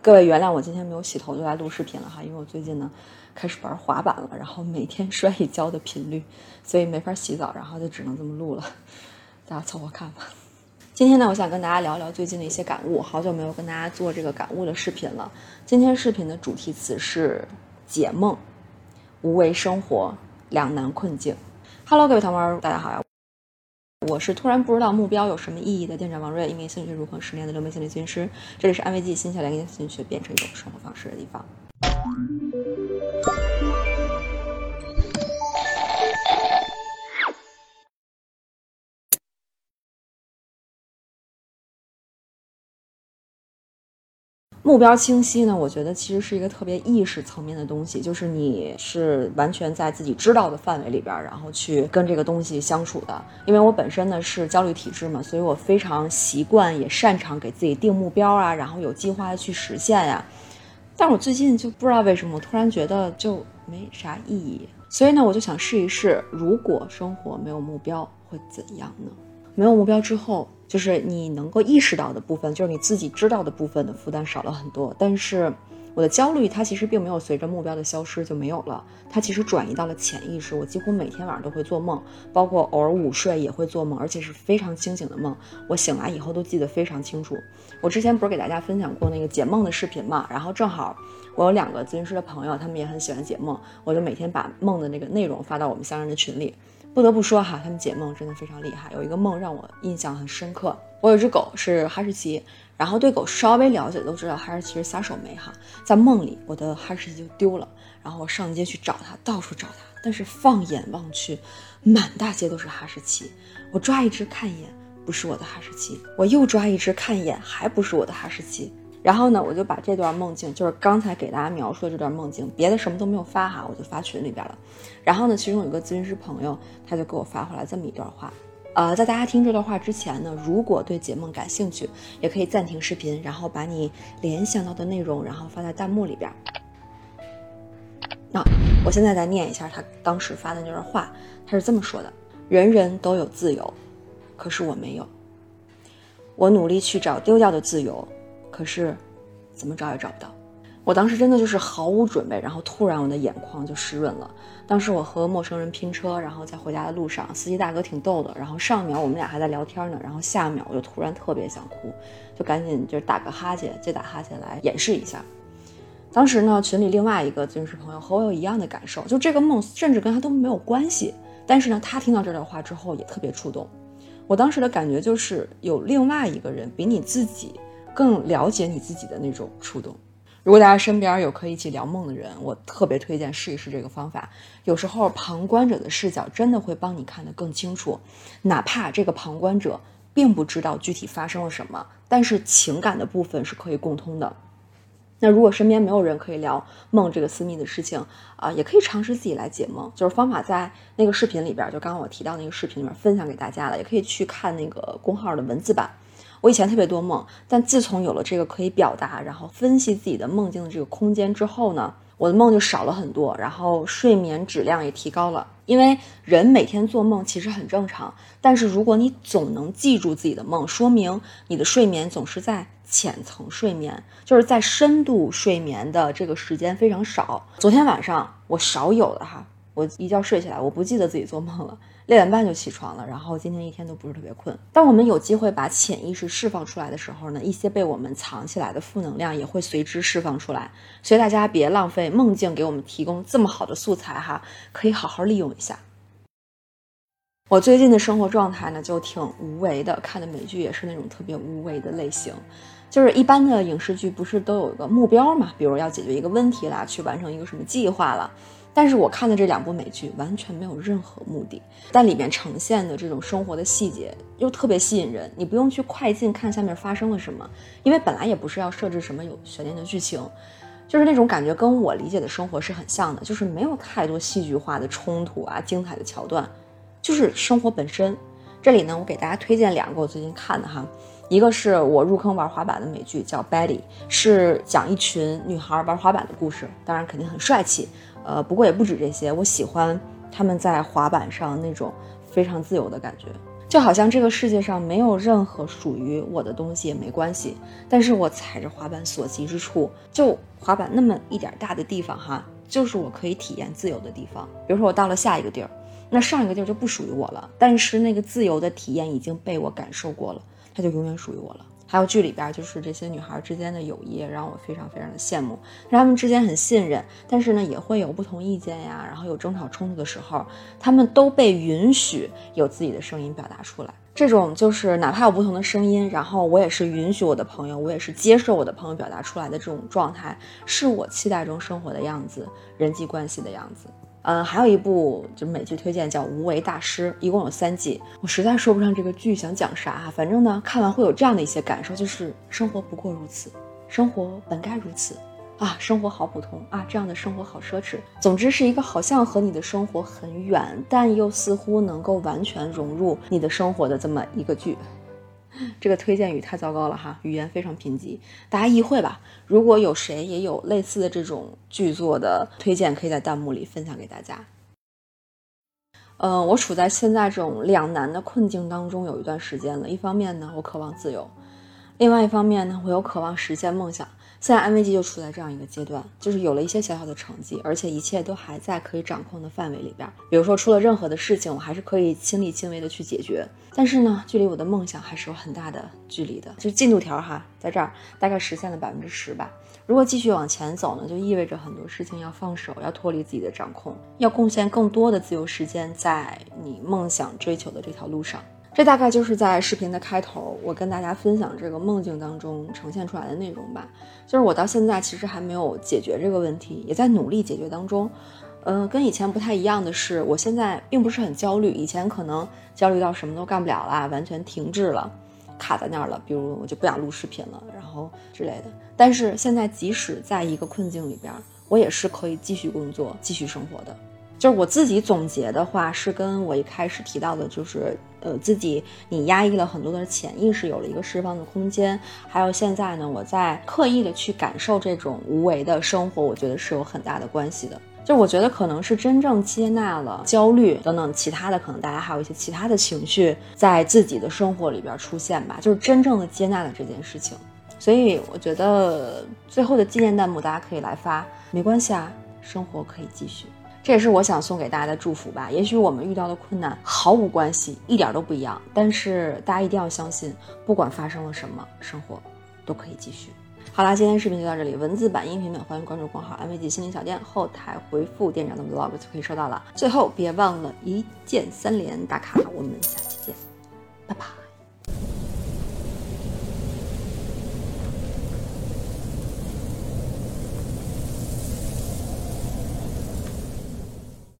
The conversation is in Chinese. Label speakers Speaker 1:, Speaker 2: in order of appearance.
Speaker 1: 各位原谅我今天没有洗头就来录视频了哈，因为我最近呢开始玩滑板了，然后每天 摔一跤的频率，所以没法洗澡，然后就只能这么录了，大家凑合看吧。今天呢，我想跟大家聊聊最近的一些感悟，好久没有跟大家做这个感悟的视频了。今天视频的主题词是解梦、无为生活、两难困境。Hello，各位同胞，大家好呀。我是突然不知道目标有什么意义的店长王瑞，一名心理学如何十年的流媒心理咨询师。这里是安慰剂新小连给心理学变成一种生活方式的地方。目标清晰呢，我觉得其实是一个特别意识层面的东西，就是你是完全在自己知道的范围里边，然后去跟这个东西相处的。因为我本身呢是焦虑体质嘛，所以我非常习惯也擅长给自己定目标啊，然后有计划的去实现呀。但我最近就不知道为什么，我突然觉得就没啥意义，所以呢，我就想试一试，如果生活没有目标会怎样呢？没有目标之后。就是你能够意识到的部分，就是你自己知道的部分的负担少了很多。但是我的焦虑，它其实并没有随着目标的消失就没有了，它其实转移到了潜意识。我几乎每天晚上都会做梦，包括偶尔午睡也会做梦，而且是非常清醒的梦。我醒来以后都记得非常清楚。我之前不是给大家分享过那个解梦的视频嘛？然后正好我有两个咨询师的朋友，他们也很喜欢解梦，我就每天把梦的那个内容发到我们三人的群里。不得不说哈，他们解梦真的非常厉害。有一个梦让我印象很深刻。我有只狗是哈士奇，然后对狗稍微了解都知道哈士奇是撒手没哈。在梦里，我的哈士奇就丢了，然后我上街去找它，到处找它，但是放眼望去，满大街都是哈士奇。我抓一只看一眼，不是我的哈士奇；我又抓一只看一眼，还不是我的哈士奇。然后呢，我就把这段梦境，就是刚才给大家描述的这段梦境，别的什么都没有发哈，我就发群里边了。然后呢，其中有个咨询师朋友，他就给我发回来这么一段话。呃，在大家听这段话之前呢，如果对解梦感兴趣，也可以暂停视频，然后把你联想到的内容，然后发在弹幕里边。那我现在再念一下他当时发的那段话，他是这么说的：人人都有自由，可是我没有。我努力去找丢掉的自由。可是，怎么找也找不到。我当时真的就是毫无准备，然后突然我的眼眶就湿润了。当时我和陌生人拼车，然后在回家的路上，司机大哥挺逗的。然后上一秒我们俩还在聊天呢，然后下一秒我就突然特别想哭，就赶紧就打个哈欠，借打哈欠来掩饰一下。当时呢，群里另外一个咨询师朋友和我有一样的感受，就这个梦甚至跟他都没有关系，但是呢，他听到这段话之后也特别触动。我当时的感觉就是有另外一个人比你自己。更了解你自己的那种触动。如果大家身边有可以一起聊梦的人，我特别推荐试一试这个方法。有时候旁观者的视角真的会帮你看得更清楚，哪怕这个旁观者并不知道具体发生了什么，但是情感的部分是可以共通的。那如果身边没有人可以聊梦这个私密的事情啊，也可以尝试自己来解梦。就是方法在那个视频里边，就刚刚我提到那个视频里面分享给大家了，也可以去看那个公号的文字版。我以前特别多梦，但自从有了这个可以表达，然后分析自己的梦境的这个空间之后呢，我的梦就少了很多，然后睡眠质量也提高了。因为人每天做梦其实很正常，但是如果你总能记住自己的梦，说明你的睡眠总是在浅层睡眠，就是在深度睡眠的这个时间非常少。昨天晚上我少有的哈。我一觉睡起来，我不记得自己做梦了，六点半就起床了，然后今天一天都不是特别困。当我们有机会把潜意识释放出来的时候呢，一些被我们藏起来的负能量也会随之释放出来。所以大家别浪费梦境给我们提供这么好的素材哈，可以好好利用一下。我最近的生活状态呢，就挺无为的，看的美剧也是那种特别无为的类型。就是一般的影视剧不是都有一个目标嘛，比如要解决一个问题啦，去完成一个什么计划了。但是我看的这两部美剧完全没有任何目的，但里面呈现的这种生活的细节又特别吸引人。你不用去快进看下面发生了什么，因为本来也不是要设置什么有悬念的剧情，就是那种感觉跟我理解的生活是很像的，就是没有太多戏剧化的冲突啊、精彩的桥段，就是生活本身。这里呢，我给大家推荐两个我最近看的哈，一个是我入坑玩滑板的美剧，叫《Betty》，是讲一群女孩玩滑板的故事，当然肯定很帅气。呃，不过也不止这些，我喜欢他们在滑板上那种非常自由的感觉。就好像这个世界上没有任何属于我的东西也没关系，但是我踩着滑板所及之处，就滑板那么一点大的地方哈，就是我可以体验自由的地方。比如说我到了下一个地儿，那上一个地儿就不属于我了，但是那个自由的体验已经被我感受过了，他就永远属于我了。还有剧里边就是这些女孩之间的友谊，让我非常非常的羡慕。她们之间很信任，但是呢也会有不同意见呀，然后有争吵冲突的时候，她们都被允许有自己的声音表达出来。这种就是哪怕有不同的声音，然后我也是允许我的朋友，我也是接受我的朋友表达出来的这种状态，是我期待中生活的样子，人际关系的样子。嗯，还有一部就美剧推荐叫《无为大师》，一共有三季。我实在说不上这个剧想讲啥，反正呢，看完会有这样的一些感受，就是生活不过如此，生活本该如此啊，生活好普通啊，这样的生活好奢侈。总之是一个好像和你的生活很远，但又似乎能够完全融入你的生活的这么一个剧。这个推荐语太糟糕了哈，语言非常贫瘠，大家意会吧。如果有谁也有类似的这种剧作的推荐，可以在弹幕里分享给大家。嗯，我处在现在这种两难的困境当中有一段时间了。一方面呢，我渴望自由；另外一方面呢，我又渴望实现梦想。现在安慰剂就处在这样一个阶段，就是有了一些小小的成绩，而且一切都还在可以掌控的范围里边。比如说出了任何的事情，我还是可以亲力亲为的去解决。但是呢，距离我的梦想还是有很大的距离的，就是进度条哈，在这儿大概实现了百分之十吧。如果继续往前走呢，就意味着很多事情要放手，要脱离自己的掌控，要贡献更多的自由时间在你梦想追求的这条路上。这大概就是在视频的开头，我跟大家分享这个梦境当中呈现出来的内容吧。就是我到现在其实还没有解决这个问题，也在努力解决当中。嗯，跟以前不太一样的是，我现在并不是很焦虑。以前可能焦虑到什么都干不了了，完全停滞了，卡在那儿了。比如我就不想录视频了，然后之类的。但是现在即使在一个困境里边，我也是可以继续工作、继续生活的。就是我自己总结的话，是跟我一开始提到的，就是呃，自己你压抑了很多的潜意识，有了一个释放的空间。还有现在呢，我在刻意的去感受这种无为的生活，我觉得是有很大的关系的。就我觉得可能是真正接纳了焦虑等等其他的，可能大家还有一些其他的情绪在自己的生活里边出现吧，就是真正的接纳了这件事情。所以我觉得最后的纪念弹幕大家可以来发，没关系啊，生活可以继续。这也是我想送给大家的祝福吧。也许我们遇到的困难毫无关系，一点都不一样，但是大家一定要相信，不管发生了什么，生活都可以继续。好啦，今天视频就到这里，文字版、音频版欢迎关注公号“安慰剂心灵小店”，后台回复店长的 vlog 就可以收到了。最后别忘了一键三连打卡，我们下期见，拜拜。